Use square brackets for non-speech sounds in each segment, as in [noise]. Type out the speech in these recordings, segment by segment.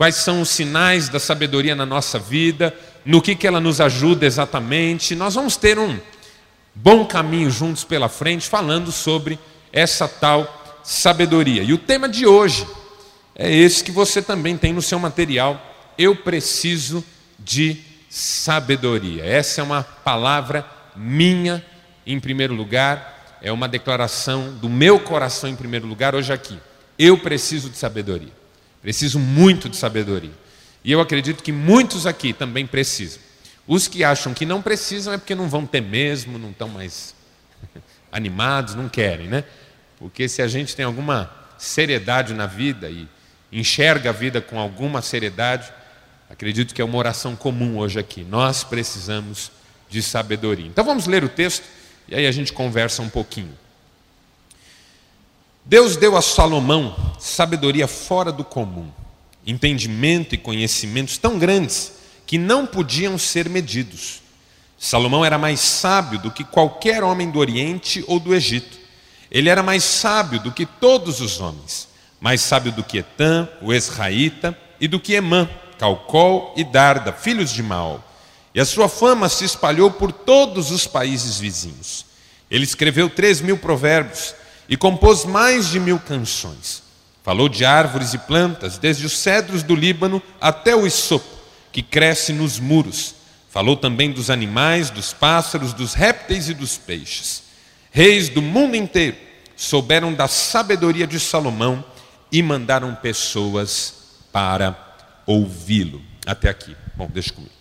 quais são os sinais da sabedoria na nossa vida, no que, que ela nos ajuda exatamente. Nós vamos ter um bom caminho juntos pela frente falando sobre essa tal sabedoria. E o tema de hoje é esse que você também tem no seu material. Eu preciso de sabedoria. Essa é uma palavra minha em primeiro lugar, é uma declaração do meu coração em primeiro lugar hoje aqui. Eu preciso de sabedoria. Preciso muito de sabedoria. E eu acredito que muitos aqui também precisam. Os que acham que não precisam é porque não vão ter mesmo, não estão mais [laughs] animados, não querem, né? Porque se a gente tem alguma seriedade na vida e enxerga a vida com alguma seriedade, acredito que é uma oração comum hoje aqui. Nós precisamos de sabedoria. Então vamos ler o texto e aí a gente conversa um pouquinho. Deus deu a Salomão sabedoria fora do comum, entendimento e conhecimentos tão grandes que não podiam ser medidos. Salomão era mais sábio do que qualquer homem do Oriente ou do Egito. Ele era mais sábio do que todos os homens, mais sábio do que Etã, o Esraíta, e do que Emã, Calcol e Darda, filhos de Maol. E a sua fama se espalhou por todos os países vizinhos. Ele escreveu três mil provérbios e compôs mais de mil canções. Falou de árvores e plantas, desde os cedros do Líbano até o isopo, que cresce nos muros. Falou também dos animais, dos pássaros, dos répteis e dos peixes. Reis do mundo inteiro souberam da sabedoria de Salomão e mandaram pessoas para ouvi-lo. Até aqui. Bom, deixa comigo.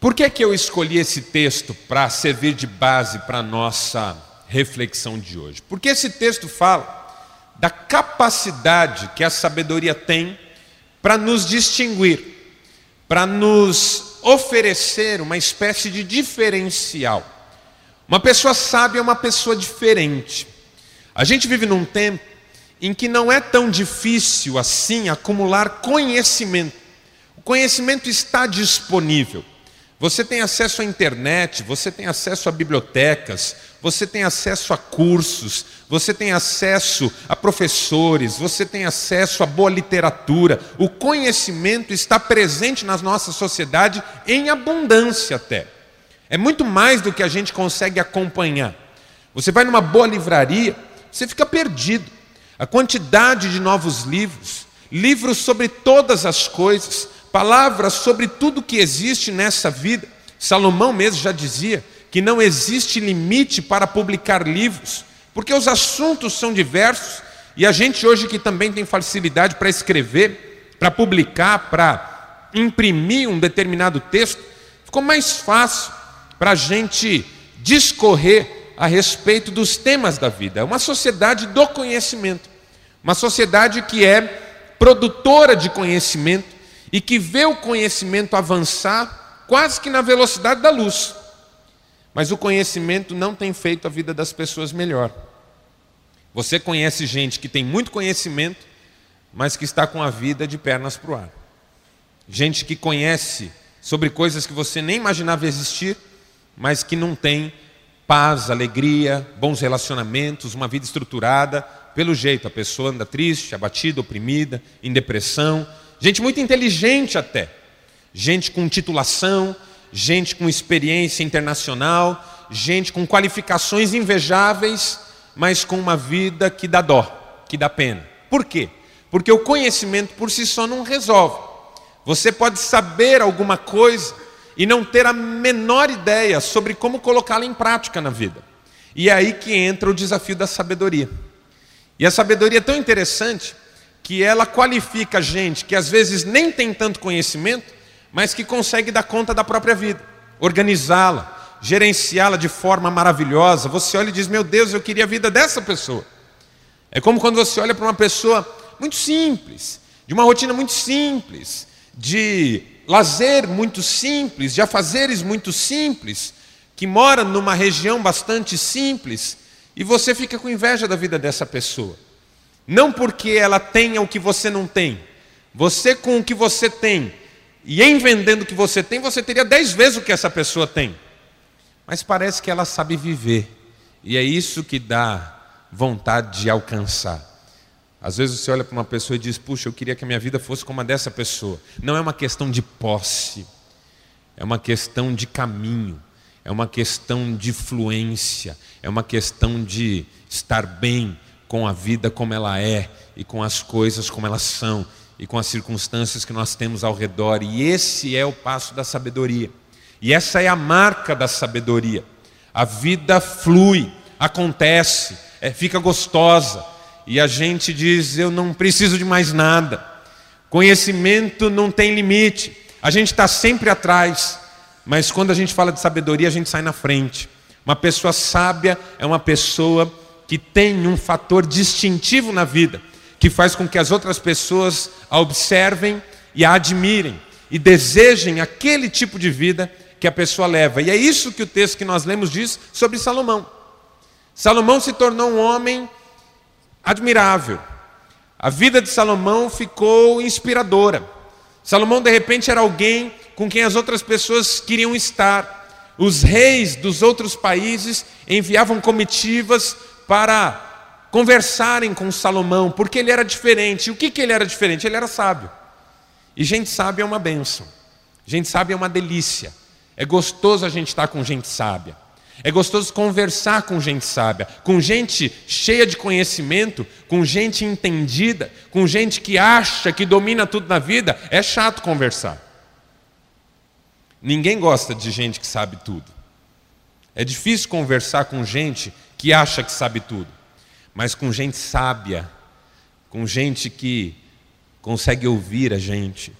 Por que, que eu escolhi esse texto para servir de base para a nossa reflexão de hoje? Porque esse texto fala da capacidade que a sabedoria tem para nos distinguir, para nos oferecer uma espécie de diferencial. Uma pessoa sábia é uma pessoa diferente. A gente vive num tempo em que não é tão difícil assim acumular conhecimento. O conhecimento está disponível. Você tem acesso à internet, você tem acesso a bibliotecas, você tem acesso a cursos, você tem acesso a professores, você tem acesso a boa literatura. O conhecimento está presente na nossa sociedade em abundância até. É muito mais do que a gente consegue acompanhar. Você vai numa boa livraria, você fica perdido. A quantidade de novos livros, livros sobre todas as coisas, palavras sobre tudo que existe nessa vida. Salomão mesmo já dizia que não existe limite para publicar livros, porque os assuntos são diversos e a gente hoje que também tem facilidade para escrever, para publicar, para imprimir um determinado texto, ficou mais fácil para a gente discorrer a respeito dos temas da vida. É uma sociedade do conhecimento, uma sociedade que é produtora de conhecimento, e que vê o conhecimento avançar quase que na velocidade da luz. Mas o conhecimento não tem feito a vida das pessoas melhor. Você conhece gente que tem muito conhecimento, mas que está com a vida de pernas para o ar. Gente que conhece sobre coisas que você nem imaginava existir, mas que não tem paz, alegria, bons relacionamentos, uma vida estruturada. Pelo jeito, a pessoa anda triste, abatida, oprimida, em depressão, gente muito inteligente até, gente com titulação, gente com experiência internacional, gente com qualificações invejáveis, mas com uma vida que dá dó, que dá pena. Por quê? Porque o conhecimento por si só não resolve. Você pode saber alguma coisa e não ter a menor ideia sobre como colocá-la em prática na vida. E é aí que entra o desafio da sabedoria. E a sabedoria é tão interessante que ela qualifica gente que às vezes nem tem tanto conhecimento, mas que consegue dar conta da própria vida, organizá-la, gerenciá-la de forma maravilhosa. Você olha e diz: Meu Deus, eu queria a vida dessa pessoa. É como quando você olha para uma pessoa muito simples, de uma rotina muito simples, de lazer muito simples, de afazeres muito simples, que mora numa região bastante simples, e você fica com inveja da vida dessa pessoa. Não porque ela tenha o que você não tem. Você com o que você tem, e em vendendo o que você tem, você teria dez vezes o que essa pessoa tem. Mas parece que ela sabe viver. E é isso que dá vontade de alcançar. Às vezes você olha para uma pessoa e diz: Puxa, eu queria que a minha vida fosse como a dessa pessoa. Não é uma questão de posse, é uma questão de caminho, é uma questão de fluência, é uma questão de estar bem com a vida como ela é e com as coisas como elas são e com as circunstâncias que nós temos ao redor. E esse é o passo da sabedoria. E essa é a marca da sabedoria. A vida flui, acontece, é, fica gostosa. E a gente diz: Eu não preciso de mais nada. Conhecimento não tem limite. A gente está sempre atrás. Mas quando a gente fala de sabedoria, a gente sai na frente. Uma pessoa sábia é uma pessoa que tem um fator distintivo na vida que faz com que as outras pessoas a observem e a admirem e desejem aquele tipo de vida que a pessoa leva. E é isso que o texto que nós lemos diz sobre Salomão. Salomão se tornou um homem admirável. A vida de Salomão ficou inspiradora. Salomão, de repente, era alguém com quem as outras pessoas queriam estar. Os reis dos outros países enviavam comitivas para conversarem com Salomão, porque ele era diferente. E o que, que ele era diferente? Ele era sábio. E gente sábia é uma benção. Gente sábia é uma delícia. É gostoso a gente estar com gente sábia. É gostoso conversar com gente sábia, com gente cheia de conhecimento, com gente entendida, com gente que acha que domina tudo na vida. É chato conversar. Ninguém gosta de gente que sabe tudo. É difícil conversar com gente que acha que sabe tudo mas com gente sábia, com gente que consegue ouvir a gente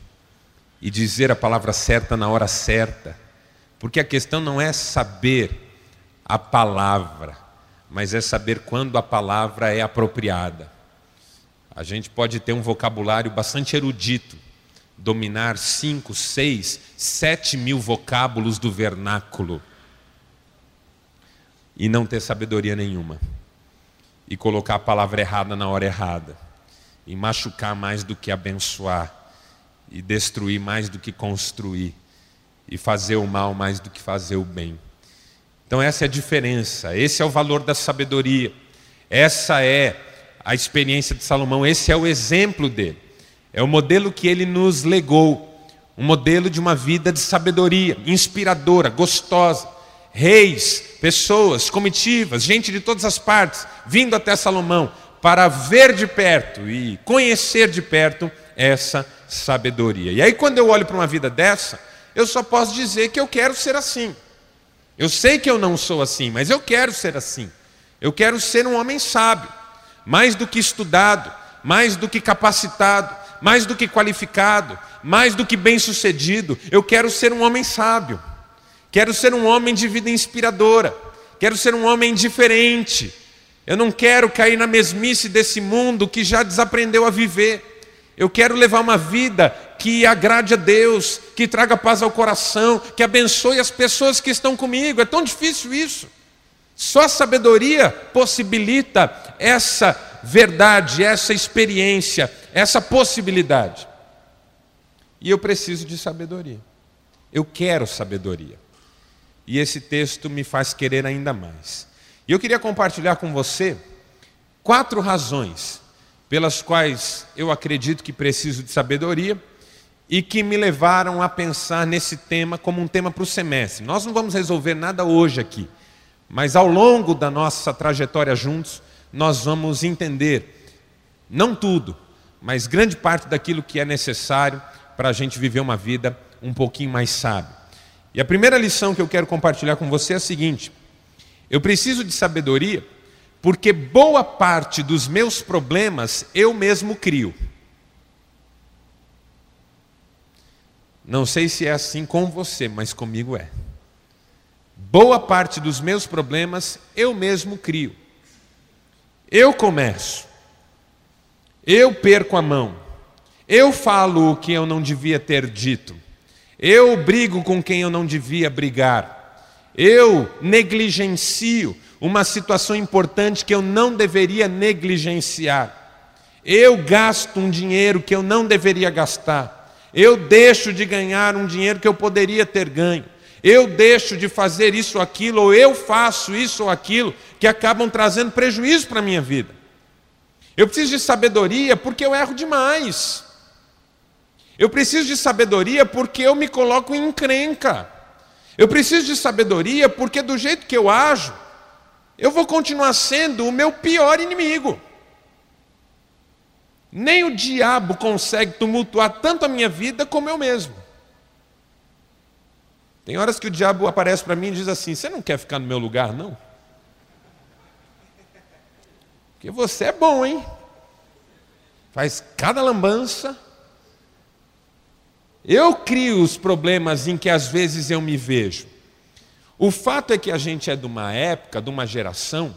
e dizer a palavra certa na hora certa. Porque a questão não é saber a palavra, mas é saber quando a palavra é apropriada. A gente pode ter um vocabulário bastante erudito, dominar cinco, seis, sete mil vocábulos do vernáculo e não ter sabedoria nenhuma. E colocar a palavra errada na hora errada, e machucar mais do que abençoar, e destruir mais do que construir, e fazer o mal mais do que fazer o bem. Então, essa é a diferença, esse é o valor da sabedoria, essa é a experiência de Salomão, esse é o exemplo dele, é o modelo que ele nos legou, um modelo de uma vida de sabedoria, inspiradora, gostosa reis, pessoas, comitivas, gente de todas as partes, vindo até Salomão para ver de perto e conhecer de perto essa sabedoria. E aí, quando eu olho para uma vida dessa, eu só posso dizer que eu quero ser assim. Eu sei que eu não sou assim, mas eu quero ser assim. Eu quero ser um homem sábio, mais do que estudado, mais do que capacitado, mais do que qualificado, mais do que bem-sucedido. Eu quero ser um homem sábio. Quero ser um homem de vida inspiradora. Quero ser um homem diferente. Eu não quero cair na mesmice desse mundo que já desaprendeu a viver. Eu quero levar uma vida que agrade a Deus, que traga paz ao coração, que abençoe as pessoas que estão comigo. É tão difícil isso. Só a sabedoria possibilita essa verdade, essa experiência, essa possibilidade. E eu preciso de sabedoria. Eu quero sabedoria e esse texto me faz querer ainda mais. E eu queria compartilhar com você quatro razões pelas quais eu acredito que preciso de sabedoria e que me levaram a pensar nesse tema como um tema para o semestre. Nós não vamos resolver nada hoje aqui, mas ao longo da nossa trajetória juntos, nós vamos entender, não tudo, mas grande parte daquilo que é necessário para a gente viver uma vida um pouquinho mais sábia. E a primeira lição que eu quero compartilhar com você é a seguinte: eu preciso de sabedoria porque boa parte dos meus problemas eu mesmo crio. Não sei se é assim com você, mas comigo é. Boa parte dos meus problemas eu mesmo crio. Eu começo. Eu perco a mão. Eu falo o que eu não devia ter dito. Eu brigo com quem eu não devia brigar. Eu negligencio uma situação importante que eu não deveria negligenciar. Eu gasto um dinheiro que eu não deveria gastar. Eu deixo de ganhar um dinheiro que eu poderia ter ganho. Eu deixo de fazer isso ou aquilo, ou eu faço isso ou aquilo, que acabam trazendo prejuízo para a minha vida. Eu preciso de sabedoria porque eu erro demais. Eu preciso de sabedoria porque eu me coloco em encrenca. Eu preciso de sabedoria porque do jeito que eu ajo, eu vou continuar sendo o meu pior inimigo. Nem o diabo consegue tumultuar tanto a minha vida como eu mesmo. Tem horas que o diabo aparece para mim e diz assim: Você não quer ficar no meu lugar, não? Porque você é bom, hein? Faz cada lambança. Eu crio os problemas em que às vezes eu me vejo. O fato é que a gente é de uma época, de uma geração,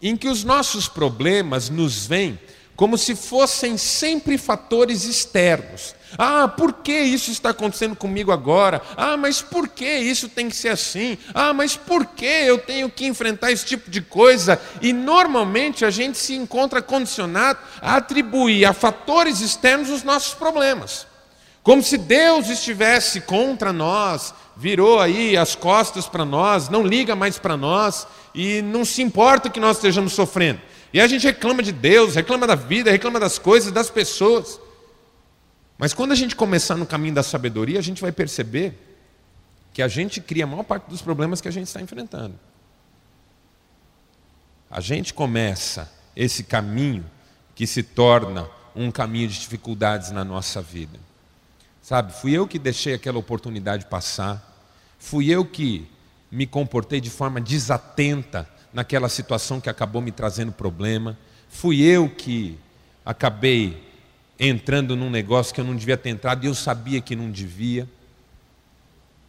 em que os nossos problemas nos vêm como se fossem sempre fatores externos. Ah, por que isso está acontecendo comigo agora? Ah, mas por que isso tem que ser assim? Ah, mas por que eu tenho que enfrentar esse tipo de coisa? E normalmente a gente se encontra condicionado a atribuir a fatores externos os nossos problemas. Como se Deus estivesse contra nós, virou aí as costas para nós, não liga mais para nós e não se importa que nós estejamos sofrendo. E a gente reclama de Deus, reclama da vida, reclama das coisas, das pessoas. Mas quando a gente começar no caminho da sabedoria, a gente vai perceber que a gente cria a maior parte dos problemas que a gente está enfrentando. A gente começa esse caminho que se torna um caminho de dificuldades na nossa vida. Sabe, fui eu que deixei aquela oportunidade passar, fui eu que me comportei de forma desatenta naquela situação que acabou me trazendo problema. Fui eu que acabei entrando num negócio que eu não devia ter entrado e eu sabia que não devia.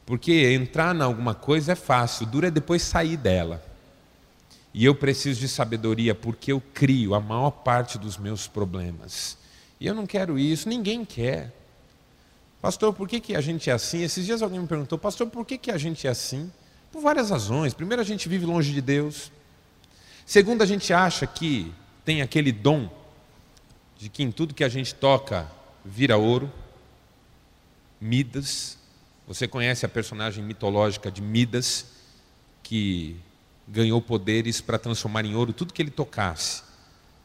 Porque entrar em alguma coisa é fácil, dura é depois sair dela. E eu preciso de sabedoria porque eu crio a maior parte dos meus problemas. E eu não quero isso, ninguém quer. Pastor, por que, que a gente é assim? Esses dias alguém me perguntou, pastor, por que, que a gente é assim? Por várias razões. Primeiro, a gente vive longe de Deus. Segundo, a gente acha que tem aquele dom de que em tudo que a gente toca vira ouro. Midas. Você conhece a personagem mitológica de Midas, que ganhou poderes para transformar em ouro tudo que ele tocasse.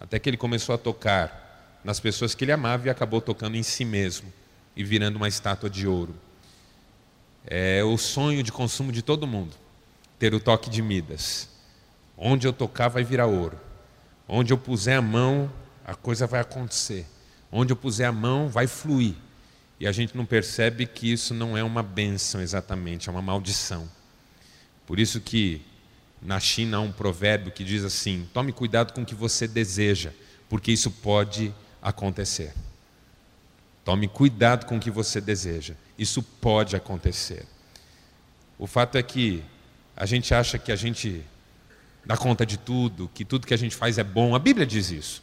Até que ele começou a tocar nas pessoas que ele amava e acabou tocando em si mesmo e virando uma estátua de ouro. É o sonho de consumo de todo mundo, ter o toque de Midas. Onde eu tocar vai virar ouro. Onde eu puser a mão, a coisa vai acontecer. Onde eu puser a mão, vai fluir. E a gente não percebe que isso não é uma bênção exatamente, é uma maldição. Por isso que na China há um provérbio que diz assim: tome cuidado com o que você deseja, porque isso pode acontecer. Tome cuidado com o que você deseja. Isso pode acontecer. O fato é que a gente acha que a gente dá conta de tudo, que tudo que a gente faz é bom. A Bíblia diz isso.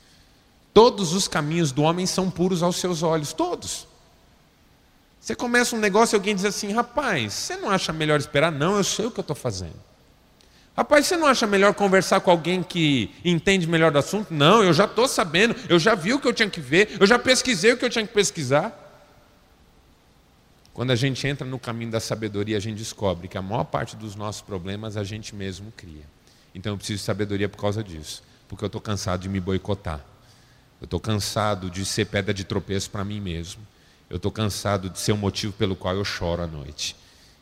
Todos os caminhos do homem são puros aos seus olhos, todos. Você começa um negócio e alguém diz assim: rapaz, você não acha melhor esperar? Não, eu sei o que eu estou fazendo. Rapaz, você não acha melhor conversar com alguém que entende melhor do assunto? Não, eu já estou sabendo, eu já vi o que eu tinha que ver, eu já pesquisei o que eu tinha que pesquisar. Quando a gente entra no caminho da sabedoria, a gente descobre que a maior parte dos nossos problemas a gente mesmo cria. Então eu preciso de sabedoria por causa disso, porque eu estou cansado de me boicotar. Eu estou cansado de ser pedra de tropeço para mim mesmo. Eu estou cansado de ser o motivo pelo qual eu choro à noite.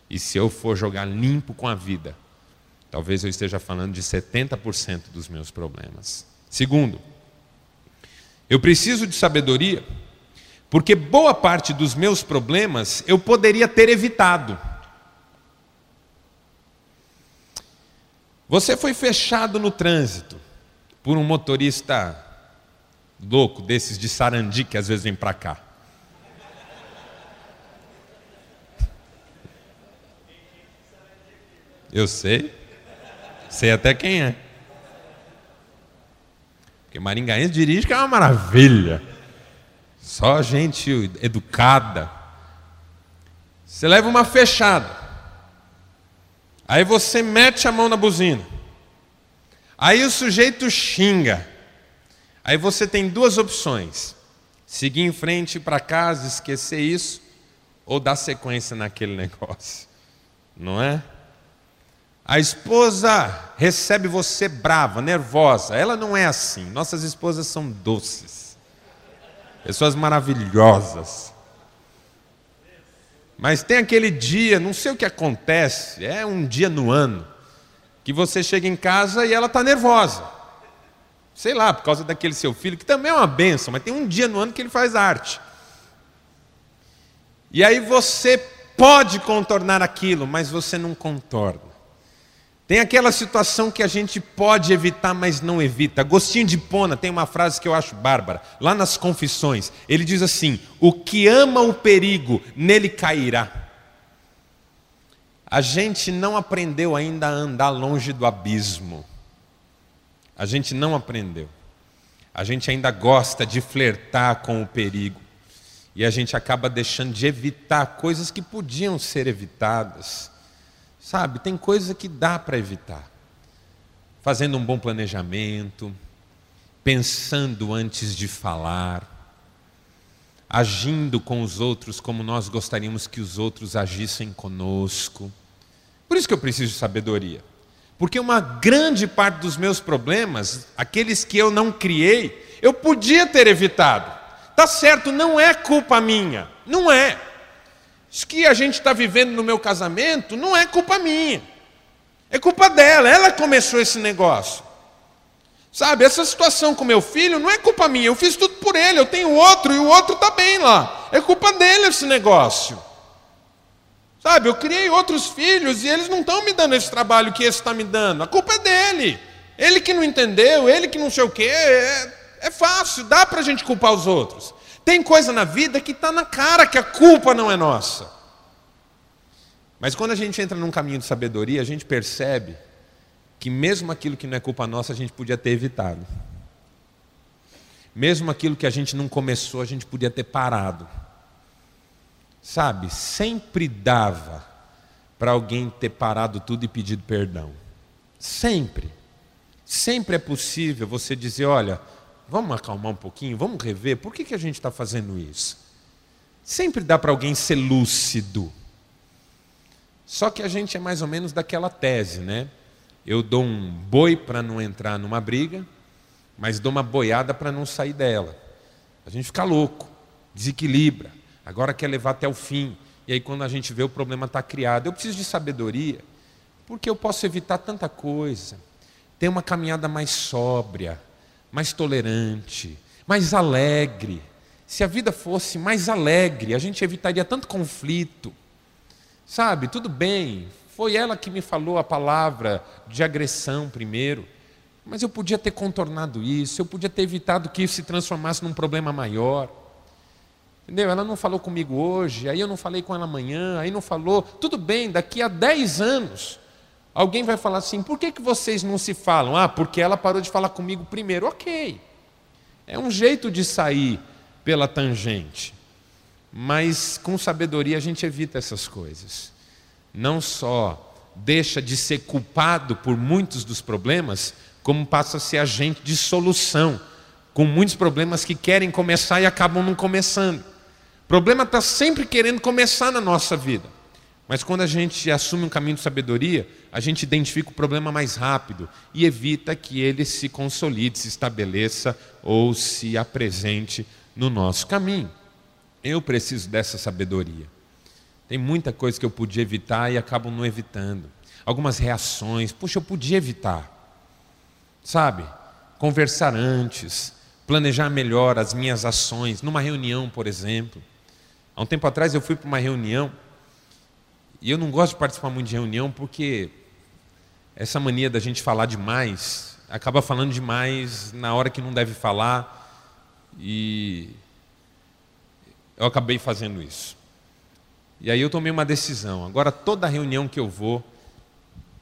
E se eu for jogar limpo com a vida, Talvez eu esteja falando de 70% dos meus problemas. Segundo, eu preciso de sabedoria, porque boa parte dos meus problemas eu poderia ter evitado. Você foi fechado no trânsito por um motorista louco desses de Sarandi que às vezes vem para cá. Eu sei. Sei até quem é. Porque Maringaense dirige que é uma maravilha. Só gente educada. Você leva uma fechada. Aí você mete a mão na buzina. Aí o sujeito xinga. Aí você tem duas opções: seguir em frente para casa, esquecer isso, ou dar sequência naquele [laughs] negócio. Não é? A esposa recebe você brava, nervosa. Ela não é assim. Nossas esposas são doces. Pessoas maravilhosas. Mas tem aquele dia, não sei o que acontece, é um dia no ano, que você chega em casa e ela está nervosa. Sei lá, por causa daquele seu filho, que também é uma benção, mas tem um dia no ano que ele faz arte. E aí você pode contornar aquilo, mas você não contorna. Tem aquela situação que a gente pode evitar, mas não evita. Agostinho de Pona tem uma frase que eu acho bárbara, lá nas Confissões. Ele diz assim: O que ama o perigo, nele cairá. A gente não aprendeu ainda a andar longe do abismo. A gente não aprendeu. A gente ainda gosta de flertar com o perigo. E a gente acaba deixando de evitar coisas que podiam ser evitadas. Sabe, tem coisa que dá para evitar. Fazendo um bom planejamento, pensando antes de falar, agindo com os outros como nós gostaríamos que os outros agissem conosco. Por isso que eu preciso de sabedoria. Porque uma grande parte dos meus problemas, aqueles que eu não criei, eu podia ter evitado. Tá certo, não é culpa minha, não é. Isso que a gente está vivendo no meu casamento não é culpa minha, é culpa dela, ela começou esse negócio. Sabe, essa situação com meu filho não é culpa minha, eu fiz tudo por ele, eu tenho outro e o outro está bem lá. É culpa dele esse negócio. Sabe, eu criei outros filhos e eles não estão me dando esse trabalho que esse está me dando. A culpa é dele. Ele que não entendeu, ele que não sei o quê. É, é fácil, dá para a gente culpar os outros. Tem coisa na vida que está na cara que a culpa não é nossa. Mas quando a gente entra num caminho de sabedoria, a gente percebe que mesmo aquilo que não é culpa nossa, a gente podia ter evitado. Mesmo aquilo que a gente não começou, a gente podia ter parado. Sabe, sempre dava para alguém ter parado tudo e pedido perdão. Sempre. Sempre é possível você dizer: olha, Vamos acalmar um pouquinho, vamos rever, por que, que a gente está fazendo isso? Sempre dá para alguém ser lúcido. Só que a gente é mais ou menos daquela tese, né? Eu dou um boi para não entrar numa briga, mas dou uma boiada para não sair dela. A gente fica louco, desequilibra, agora quer levar até o fim. E aí, quando a gente vê o problema está criado, eu preciso de sabedoria, porque eu posso evitar tanta coisa, ter uma caminhada mais sóbria, mais tolerante, mais alegre. Se a vida fosse mais alegre, a gente evitaria tanto conflito. Sabe, tudo bem, foi ela que me falou a palavra de agressão primeiro, mas eu podia ter contornado isso, eu podia ter evitado que isso se transformasse num problema maior. Entendeu? Ela não falou comigo hoje, aí eu não falei com ela amanhã, aí não falou. Tudo bem, daqui a 10 anos Alguém vai falar assim: por que, que vocês não se falam? Ah, porque ela parou de falar comigo primeiro. Ok. É um jeito de sair pela tangente. Mas com sabedoria a gente evita essas coisas. Não só deixa de ser culpado por muitos dos problemas, como passa a ser agente de solução, com muitos problemas que querem começar e acabam não começando. O problema está sempre querendo começar na nossa vida. Mas quando a gente assume um caminho de sabedoria, a gente identifica o problema mais rápido e evita que ele se consolide, se estabeleça ou se apresente no nosso caminho. Eu preciso dessa sabedoria. Tem muita coisa que eu podia evitar e acabo não evitando. Algumas reações, puxa, eu podia evitar. Sabe? Conversar antes, planejar melhor as minhas ações, numa reunião, por exemplo. Há um tempo atrás eu fui para uma reunião e eu não gosto de participar muito de reunião porque essa mania da gente falar demais, acaba falando demais na hora que não deve falar. E eu acabei fazendo isso. E aí eu tomei uma decisão. Agora toda reunião que eu vou,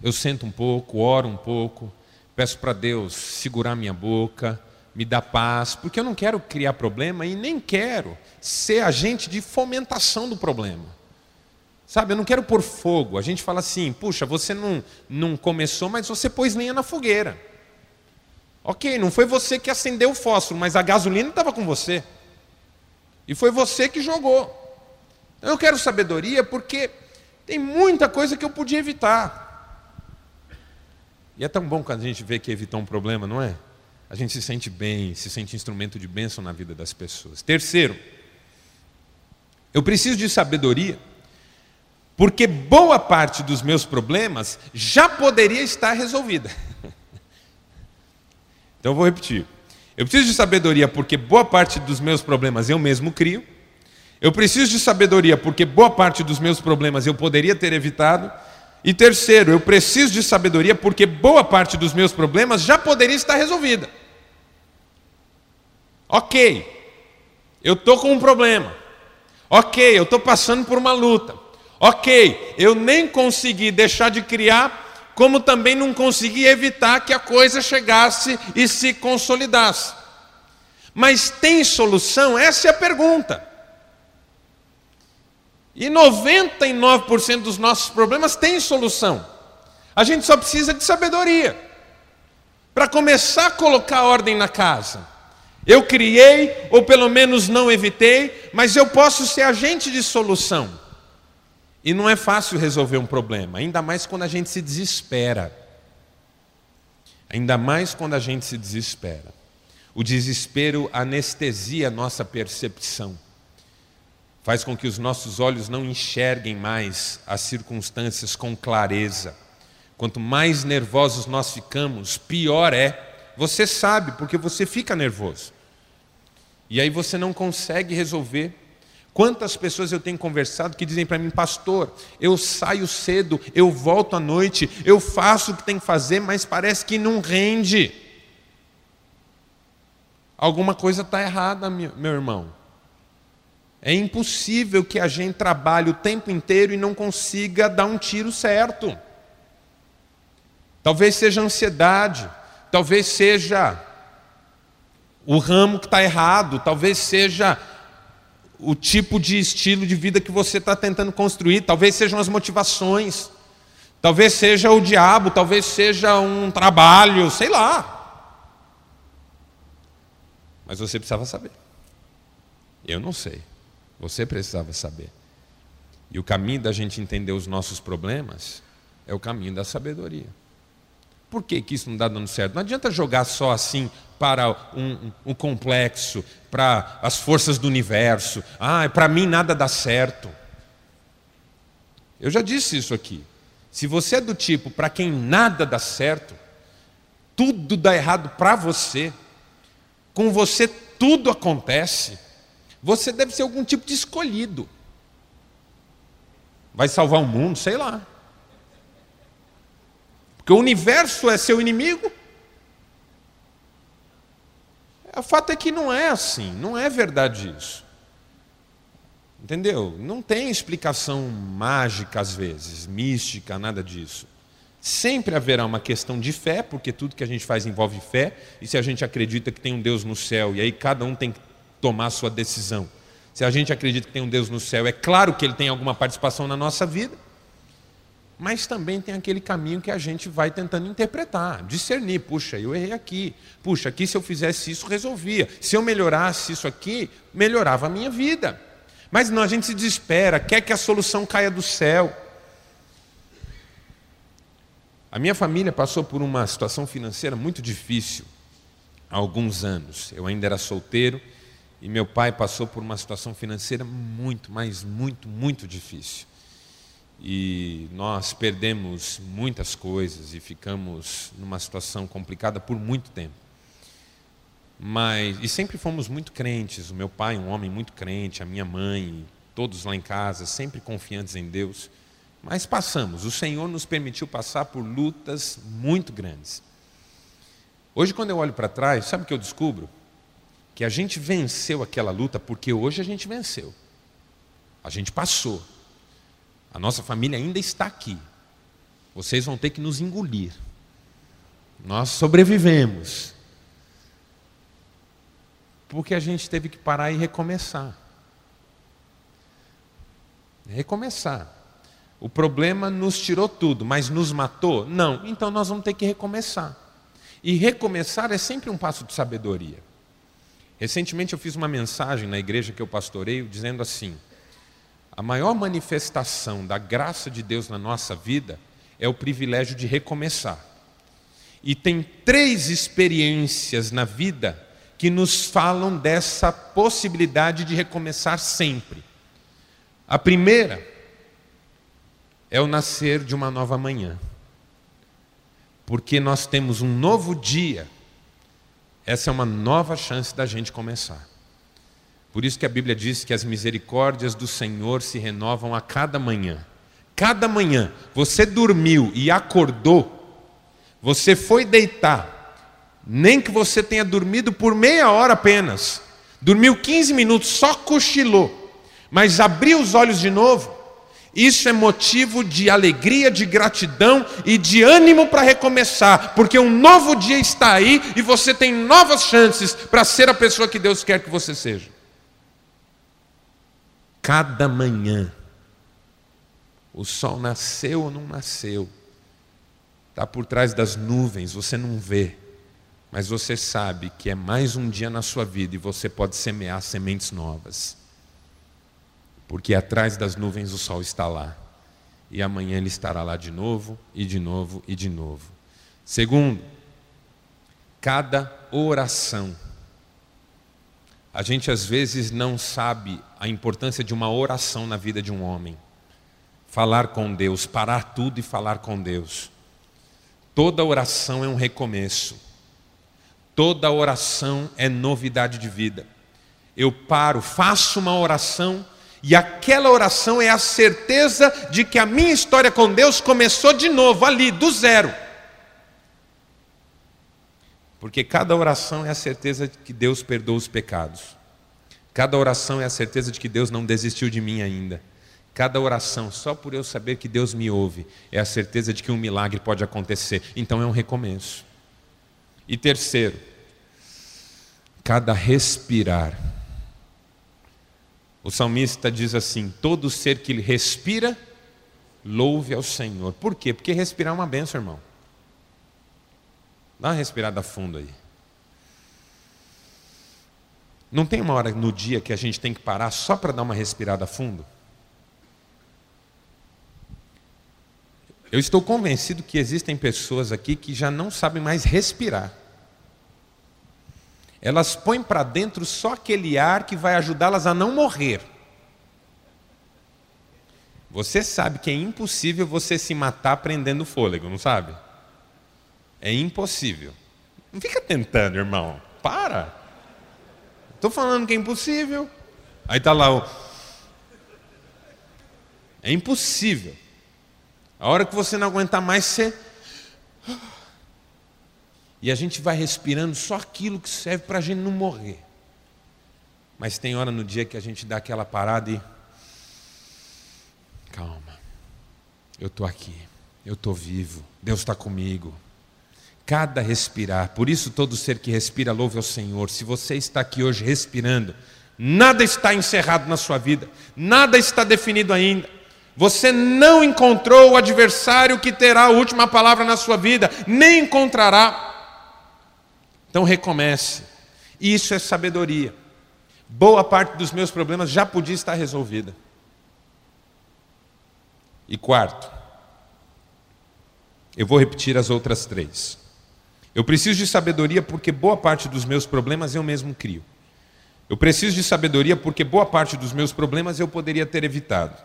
eu sento um pouco, oro um pouco, peço para Deus segurar minha boca, me dar paz, porque eu não quero criar problema e nem quero ser agente de fomentação do problema. Sabe, eu não quero pôr fogo. A gente fala assim, puxa, você não, não começou, mas você pôs lenha na fogueira. Ok, não foi você que acendeu o fósforo, mas a gasolina estava com você. E foi você que jogou. Eu quero sabedoria porque tem muita coisa que eu podia evitar. E é tão bom quando a gente vê que evitou um problema, não é? A gente se sente bem, se sente instrumento de bênção na vida das pessoas. Terceiro, eu preciso de sabedoria, porque boa parte dos meus problemas já poderia estar resolvida. [laughs] Então eu vou repetir. Eu preciso de sabedoria porque boa parte dos meus problemas eu mesmo crio. Eu preciso de sabedoria porque boa parte dos meus problemas eu poderia ter evitado. E terceiro, eu preciso de sabedoria porque boa parte dos meus problemas já poderia estar resolvida. Ok, eu estou com um problema. Ok, eu estou passando por uma luta. Ok, eu nem consegui deixar de criar, como também não consegui evitar que a coisa chegasse e se consolidasse. Mas tem solução? Essa é a pergunta. E 99% dos nossos problemas têm solução. A gente só precisa de sabedoria para começar a colocar ordem na casa. Eu criei, ou pelo menos não evitei, mas eu posso ser agente de solução. E não é fácil resolver um problema, ainda mais quando a gente se desespera. Ainda mais quando a gente se desespera. O desespero anestesia a nossa percepção faz com que os nossos olhos não enxerguem mais as circunstâncias com clareza. Quanto mais nervosos nós ficamos, pior é. Você sabe, porque você fica nervoso. E aí você não consegue resolver. Quantas pessoas eu tenho conversado que dizem para mim, pastor, eu saio cedo, eu volto à noite, eu faço o que tem que fazer, mas parece que não rende. Alguma coisa está errada, meu irmão. É impossível que a gente trabalhe o tempo inteiro e não consiga dar um tiro certo. Talvez seja ansiedade, talvez seja o ramo que está errado, talvez seja o tipo de estilo de vida que você está tentando construir, talvez sejam as motivações, talvez seja o diabo, talvez seja um trabalho, sei lá. Mas você precisava saber. Eu não sei. Você precisava saber. E o caminho da gente entender os nossos problemas é o caminho da sabedoria. Por que, que isso não está dando certo? Não adianta jogar só assim para um, um complexo, para as forças do universo. Ah, para mim nada dá certo. Eu já disse isso aqui. Se você é do tipo para quem nada dá certo, tudo dá errado para você, com você tudo acontece, você deve ser algum tipo de escolhido. Vai salvar o mundo, sei lá. Porque o universo é seu inimigo. O fato é que não é assim, não é verdade isso. Entendeu? Não tem explicação mágica às vezes, mística, nada disso. Sempre haverá uma questão de fé, porque tudo que a gente faz envolve fé, e se a gente acredita que tem um Deus no céu, e aí cada um tem que tomar a sua decisão. Se a gente acredita que tem um Deus no céu, é claro que ele tem alguma participação na nossa vida, mas também tem aquele caminho que a gente vai tentando interpretar, discernir. Puxa, eu errei aqui. Puxa, aqui se eu fizesse isso, resolvia. Se eu melhorasse isso aqui, melhorava a minha vida. Mas não, a gente se desespera, quer que a solução caia do céu. A minha família passou por uma situação financeira muito difícil há alguns anos. Eu ainda era solteiro e meu pai passou por uma situação financeira muito, mas muito, muito difícil. E nós perdemos muitas coisas e ficamos numa situação complicada por muito tempo. Mas e sempre fomos muito crentes. O meu pai, um homem muito crente, a minha mãe, todos lá em casa, sempre confiantes em Deus. Mas passamos. O Senhor nos permitiu passar por lutas muito grandes. Hoje, quando eu olho para trás, sabe o que eu descubro? que a gente venceu aquela luta porque hoje a gente venceu. A gente passou. A nossa família ainda está aqui. Vocês vão ter que nos engolir. Nós sobrevivemos. Porque a gente teve que parar e recomeçar. Recomeçar. O problema nos tirou tudo, mas nos matou? Não. Então nós vamos ter que recomeçar. E recomeçar é sempre um passo de sabedoria. Recentemente eu fiz uma mensagem na igreja que eu pastoreio dizendo assim: a maior manifestação da graça de Deus na nossa vida é o privilégio de recomeçar. E tem três experiências na vida que nos falam dessa possibilidade de recomeçar sempre. A primeira é o nascer de uma nova manhã. Porque nós temos um novo dia. Essa é uma nova chance da gente começar. Por isso que a Bíblia diz que as misericórdias do Senhor se renovam a cada manhã. Cada manhã você dormiu e acordou, você foi deitar, nem que você tenha dormido por meia hora apenas, dormiu 15 minutos, só cochilou, mas abriu os olhos de novo, isso é motivo de alegria, de gratidão e de ânimo para recomeçar, porque um novo dia está aí e você tem novas chances para ser a pessoa que Deus quer que você seja. Cada manhã o sol nasceu ou não nasceu. Está por trás das nuvens, você não vê. Mas você sabe que é mais um dia na sua vida e você pode semear sementes novas. Porque atrás das nuvens o sol está lá. E amanhã ele estará lá de novo, e de novo, e de novo. Segundo, cada oração. A gente às vezes não sabe a importância de uma oração na vida de um homem falar com Deus, parar tudo e falar com Deus. Toda oração é um recomeço. Toda oração é novidade de vida. Eu paro, faço uma oração e aquela oração é a certeza de que a minha história com Deus começou de novo, ali, do zero. Porque cada oração é a certeza de que Deus perdoa os pecados. Cada oração é a certeza de que Deus não desistiu de mim ainda. Cada oração, só por eu saber que Deus me ouve, é a certeza de que um milagre pode acontecer. Então é um recomeço. E terceiro, cada respirar. O salmista diz assim: todo ser que respira, louve ao Senhor. Por quê? Porque respirar é uma benção, irmão. Dá uma respirada fundo aí. Não tem uma hora no dia que a gente tem que parar só para dar uma respirada fundo? Eu estou convencido que existem pessoas aqui que já não sabem mais respirar. Elas põem para dentro só aquele ar que vai ajudá-las a não morrer. Você sabe que é impossível você se matar prendendo fôlego, não sabe? É impossível. Não fica tentando, irmão. Para. Estou falando que é impossível. Aí está lá o. É impossível. A hora que você não aguentar mais, você. E a gente vai respirando só aquilo que serve para a gente não morrer. Mas tem hora no dia que a gente dá aquela parada e. Calma. Eu estou aqui. Eu estou vivo. Deus está comigo. Cada respirar. Por isso, todo ser que respira, louve ao Senhor. Se você está aqui hoje respirando, nada está encerrado na sua vida. Nada está definido ainda. Você não encontrou o adversário que terá a última palavra na sua vida, nem encontrará. Então recomece. Isso é sabedoria. Boa parte dos meus problemas já podia estar resolvida. E quarto, eu vou repetir as outras três. Eu preciso de sabedoria porque boa parte dos meus problemas eu mesmo crio. Eu preciso de sabedoria porque boa parte dos meus problemas eu poderia ter evitado.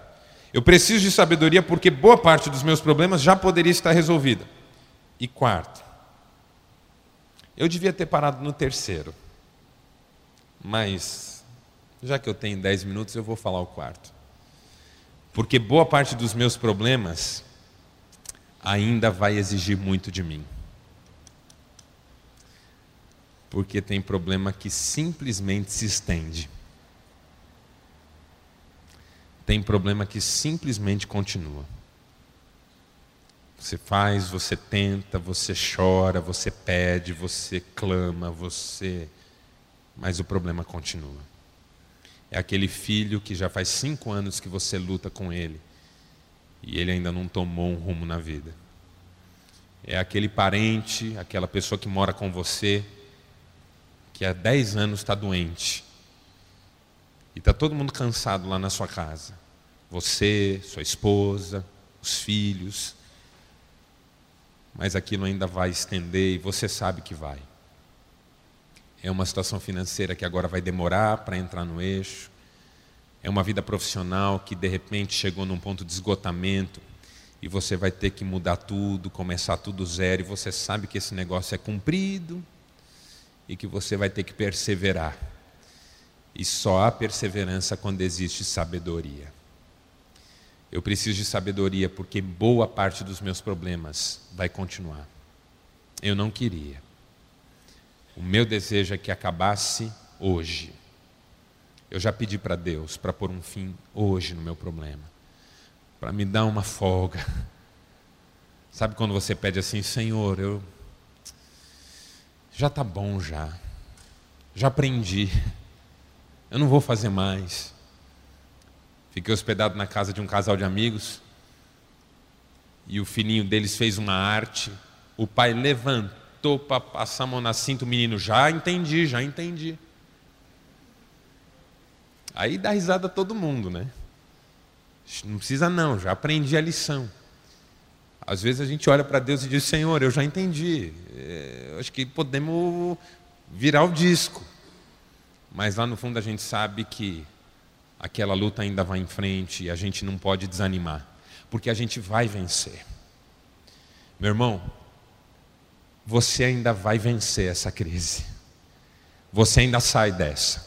Eu preciso de sabedoria porque boa parte dos meus problemas já poderia estar resolvida. E quarto, eu devia ter parado no terceiro. Mas, já que eu tenho dez minutos, eu vou falar o quarto. Porque boa parte dos meus problemas ainda vai exigir muito de mim. Porque tem problema que simplesmente se estende. Tem problema que simplesmente continua. Você faz, você tenta, você chora, você pede, você clama, você. Mas o problema continua. É aquele filho que já faz cinco anos que você luta com ele e ele ainda não tomou um rumo na vida. É aquele parente, aquela pessoa que mora com você, que há dez anos está doente e está todo mundo cansado lá na sua casa. Você, sua esposa, os filhos. mas aquilo ainda vai estender e você sabe que vai. É uma situação financeira que agora vai demorar para entrar no eixo. É uma vida profissional que de repente chegou num ponto de esgotamento e você vai ter que mudar tudo, começar tudo zero, e você sabe que esse negócio é cumprido e que você vai ter que perseverar. E só há perseverança quando existe sabedoria. Eu preciso de sabedoria porque boa parte dos meus problemas vai continuar. Eu não queria. O meu desejo é que acabasse hoje. Eu já pedi para Deus para pôr um fim hoje no meu problema para me dar uma folga. [laughs] Sabe quando você pede assim, Senhor, eu já está bom já, já aprendi, eu não vou fazer mais. Fiquei hospedado na casa de um casal de amigos e o filhinho deles fez uma arte. O pai levantou para passar a mão na cinta, o menino já entendi, já entendi. Aí dá risada todo mundo, né? Não precisa não, já aprendi a lição. Às vezes a gente olha para Deus e diz, Senhor, eu já entendi. É, acho que podemos virar o disco. Mas lá no fundo a gente sabe que aquela luta ainda vai em frente e a gente não pode desanimar. Porque a gente vai vencer. Meu irmão, você ainda vai vencer essa crise. Você ainda sai dessa.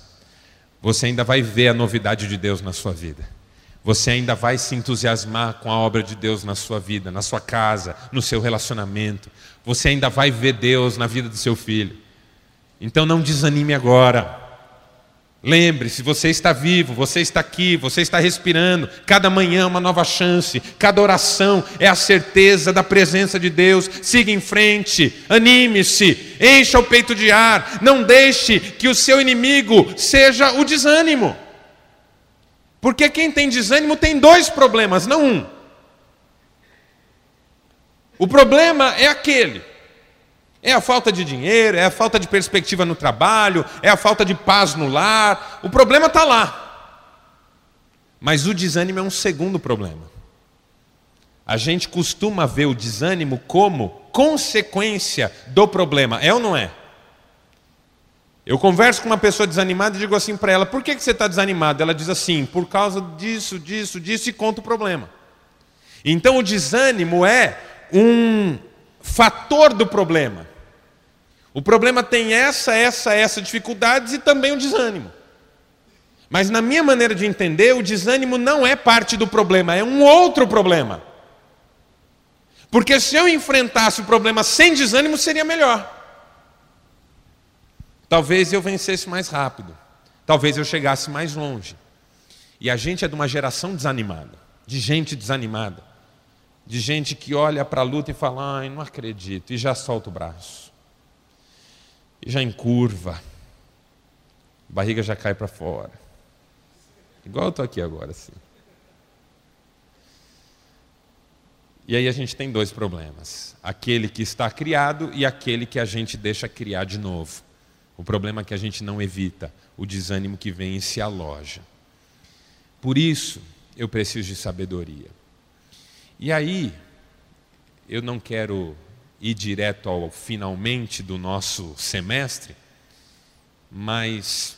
Você ainda vai ver a novidade de Deus na sua vida você ainda vai se entusiasmar com a obra de Deus na sua vida, na sua casa, no seu relacionamento. Você ainda vai ver Deus na vida do seu filho. Então não desanime agora. Lembre-se, você está vivo, você está aqui, você está respirando. Cada manhã é uma nova chance, cada oração é a certeza da presença de Deus. Siga em frente, anime-se, encha o peito de ar. Não deixe que o seu inimigo seja o desânimo. Porque quem tem desânimo tem dois problemas, não um. O problema é aquele. É a falta de dinheiro, é a falta de perspectiva no trabalho, é a falta de paz no lar. O problema está lá. Mas o desânimo é um segundo problema. A gente costuma ver o desânimo como consequência do problema, é ou não é? Eu converso com uma pessoa desanimada e digo assim para ela: por que, que você está desanimado? Ela diz assim: por causa disso, disso, disso, e conta o problema. Então o desânimo é um fator do problema. O problema tem essa, essa, essa dificuldades e também o desânimo. Mas na minha maneira de entender, o desânimo não é parte do problema, é um outro problema. Porque se eu enfrentasse o problema sem desânimo, seria melhor. Talvez eu vencesse mais rápido. Talvez eu chegasse mais longe. E a gente é de uma geração desanimada, de gente desanimada, de gente que olha para a luta e fala: ai, não acredito, e já solta o braço, e já encurva, a barriga já cai para fora. Igual eu estou aqui agora, assim. E aí a gente tem dois problemas: aquele que está criado e aquele que a gente deixa criar de novo. O problema é que a gente não evita o desânimo que vem e se aloja. Por isso, eu preciso de sabedoria. E aí, eu não quero ir direto ao finalmente do nosso semestre, mas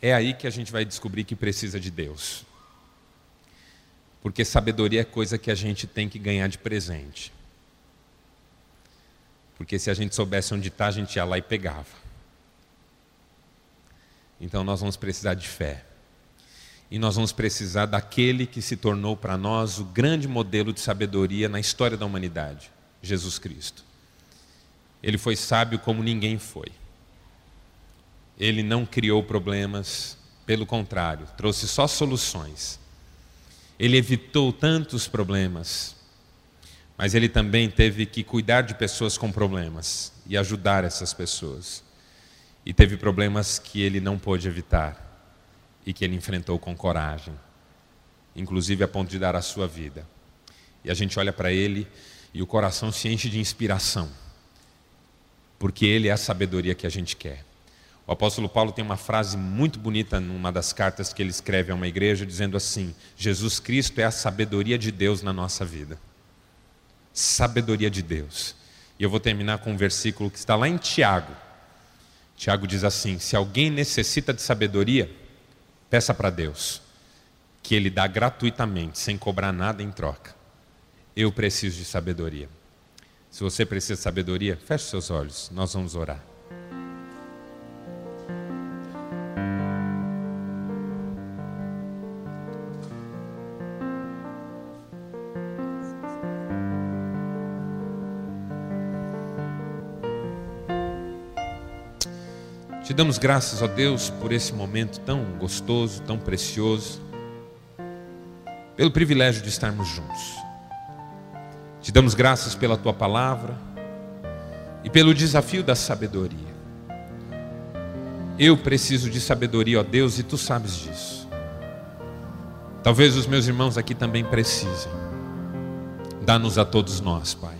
é aí que a gente vai descobrir que precisa de Deus. Porque sabedoria é coisa que a gente tem que ganhar de presente. Porque se a gente soubesse onde está, a gente ia lá e pegava. Então nós vamos precisar de fé. E nós vamos precisar daquele que se tornou para nós o grande modelo de sabedoria na história da humanidade, Jesus Cristo. Ele foi sábio como ninguém foi. Ele não criou problemas, pelo contrário, trouxe só soluções. Ele evitou tantos problemas, mas ele também teve que cuidar de pessoas com problemas e ajudar essas pessoas. E teve problemas que ele não pôde evitar e que ele enfrentou com coragem, inclusive a ponto de dar a sua vida. E a gente olha para ele e o coração se enche de inspiração, porque ele é a sabedoria que a gente quer. O apóstolo Paulo tem uma frase muito bonita numa das cartas que ele escreve a uma igreja, dizendo assim: Jesus Cristo é a sabedoria de Deus na nossa vida. Sabedoria de Deus. E eu vou terminar com um versículo que está lá em Tiago. Tiago diz assim: Se alguém necessita de sabedoria, peça para Deus, que Ele dá gratuitamente, sem cobrar nada em troca. Eu preciso de sabedoria. Se você precisa de sabedoria, feche seus olhos, nós vamos orar. Te damos graças, ó Deus, por esse momento tão gostoso, tão precioso, pelo privilégio de estarmos juntos. Te damos graças pela tua palavra e pelo desafio da sabedoria. Eu preciso de sabedoria, ó Deus, e tu sabes disso. Talvez os meus irmãos aqui também precisem. Dá-nos a todos nós, Pai.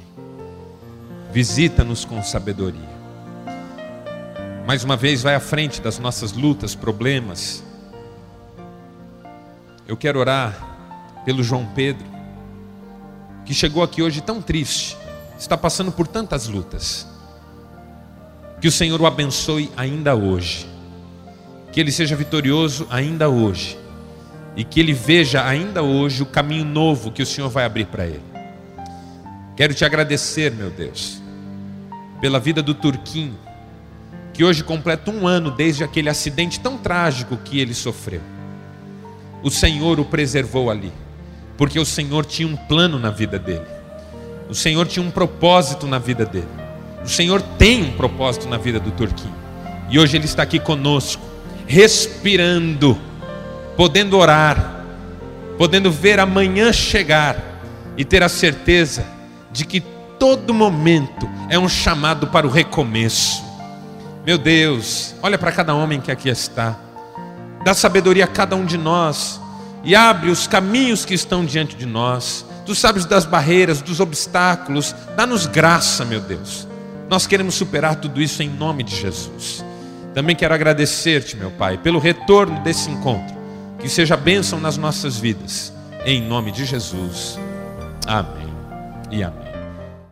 Visita-nos com sabedoria mais uma vez vai à frente das nossas lutas, problemas. Eu quero orar pelo João Pedro, que chegou aqui hoje tão triste, está passando por tantas lutas. Que o Senhor o abençoe ainda hoje, que ele seja vitorioso ainda hoje, e que ele veja ainda hoje o caminho novo que o Senhor vai abrir para ele. Quero te agradecer, meu Deus, pela vida do Turquinho que hoje completa um ano desde aquele acidente tão trágico que ele sofreu. O Senhor o preservou ali, porque o Senhor tinha um plano na vida dele, o Senhor tinha um propósito na vida dele, o Senhor tem um propósito na vida do Turquinho, e hoje ele está aqui conosco, respirando, podendo orar, podendo ver amanhã chegar e ter a certeza de que todo momento é um chamado para o recomeço meu Deus, olha para cada homem que aqui está. Dá sabedoria a cada um de nós e abre os caminhos que estão diante de nós. Tu sabes das barreiras, dos obstáculos. Dá-nos graça, meu Deus. Nós queremos superar tudo isso em nome de Jesus. Também quero agradecer-te, meu Pai, pelo retorno desse encontro. Que seja bênção nas nossas vidas. Em nome de Jesus. Amém e amém.